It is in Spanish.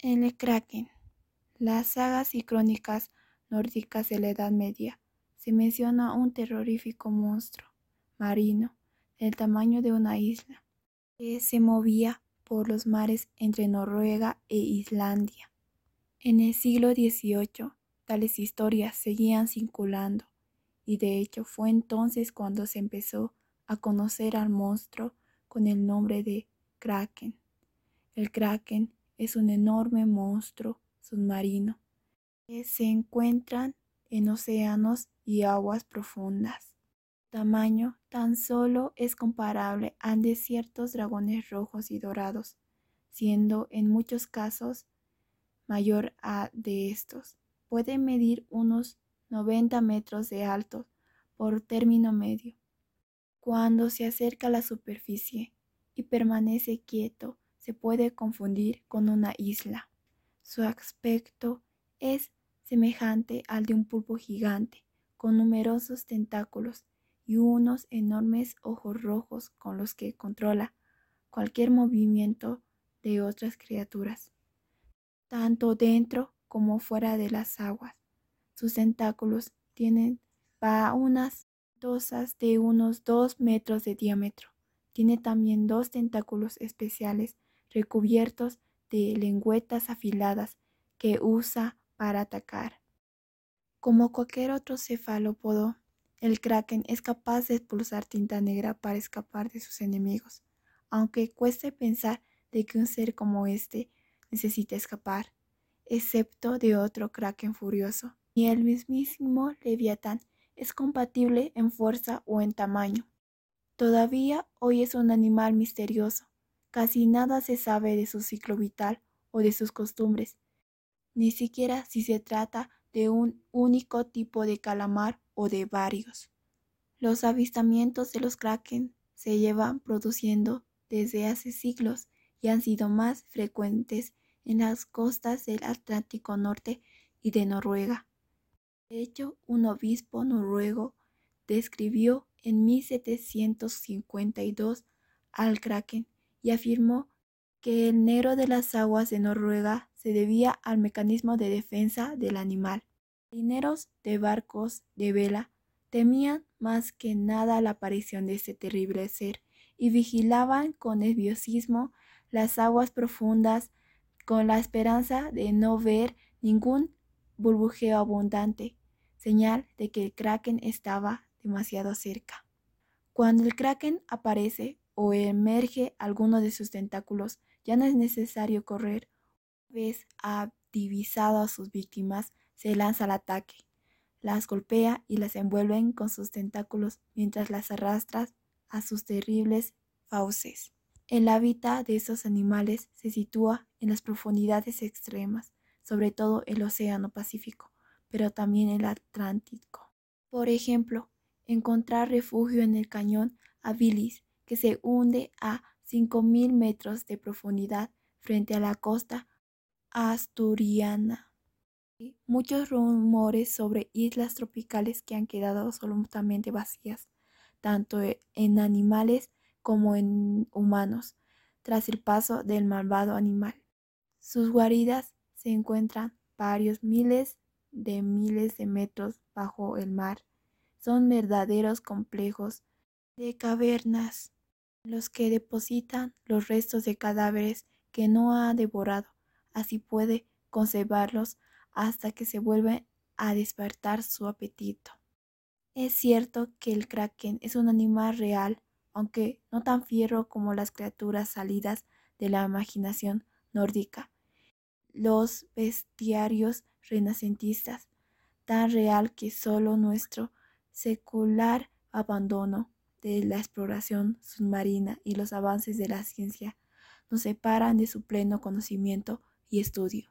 El Kraken. Las sagas y crónicas nórdicas de la Edad Media se menciona un terrorífico monstruo marino del tamaño de una isla que se movía por los mares entre Noruega e Islandia. En el siglo XVIII, tales historias seguían circulando y de hecho fue entonces cuando se empezó a conocer al monstruo con el nombre de Kraken. El Kraken es un enorme monstruo submarino que se encuentran en océanos y aguas profundas. Tamaño tan solo es comparable al de ciertos dragones rojos y dorados, siendo en muchos casos mayor a de estos. Puede medir unos 90 metros de alto por término medio. Cuando se acerca a la superficie y permanece quieto, se puede confundir con una isla. Su aspecto es semejante al de un pulpo gigante, con numerosos tentáculos y unos enormes ojos rojos con los que controla cualquier movimiento de otras criaturas, tanto dentro como fuera de las aguas. Sus tentáculos tienen unas dosas de unos dos metros de diámetro. Tiene también dos tentáculos especiales recubiertos de lengüetas afiladas que usa para atacar. Como cualquier otro cefalópodo, el kraken es capaz de expulsar tinta negra para escapar de sus enemigos, aunque cueste pensar de que un ser como este necesite escapar, excepto de otro kraken furioso. Y el mismísimo leviatán es compatible en fuerza o en tamaño. Todavía hoy es un animal misterioso, Casi nada se sabe de su ciclo vital o de sus costumbres, ni siquiera si se trata de un único tipo de calamar o de varios. Los avistamientos de los kraken se llevan produciendo desde hace siglos y han sido más frecuentes en las costas del Atlántico Norte y de Noruega. De hecho, un obispo noruego describió en 1752 al kraken y afirmó que el negro de las aguas de Noruega se debía al mecanismo de defensa del animal. Marineros de barcos de vela temían más que nada la aparición de este terrible ser y vigilaban con nerviosismo las aguas profundas con la esperanza de no ver ningún burbujeo abundante, señal de que el kraken estaba demasiado cerca. Cuando el kraken aparece, o emerge alguno de sus tentáculos, ya no es necesario correr. Una vez ha a sus víctimas, se lanza al ataque. Las golpea y las envuelve con sus tentáculos mientras las arrastra a sus terribles fauces. El hábitat de esos animales se sitúa en las profundidades extremas, sobre todo el Océano Pacífico, pero también el Atlántico. Por ejemplo, encontrar refugio en el cañón Abilis que se hunde a 5.000 metros de profundidad frente a la costa asturiana. Muchos rumores sobre islas tropicales que han quedado absolutamente vacías, tanto e, en animales como en humanos, tras el paso del malvado animal. Sus guaridas se encuentran varios miles de miles de metros bajo el mar. Son verdaderos complejos de cavernas los que depositan los restos de cadáveres que no ha devorado. Así puede conservarlos hasta que se vuelve a despertar su apetito. Es cierto que el kraken es un animal real, aunque no tan fierro como las criaturas salidas de la imaginación nórdica. Los bestiarios renacentistas, tan real que solo nuestro secular abandono de la exploración submarina y los avances de la ciencia nos separan de su pleno conocimiento y estudio.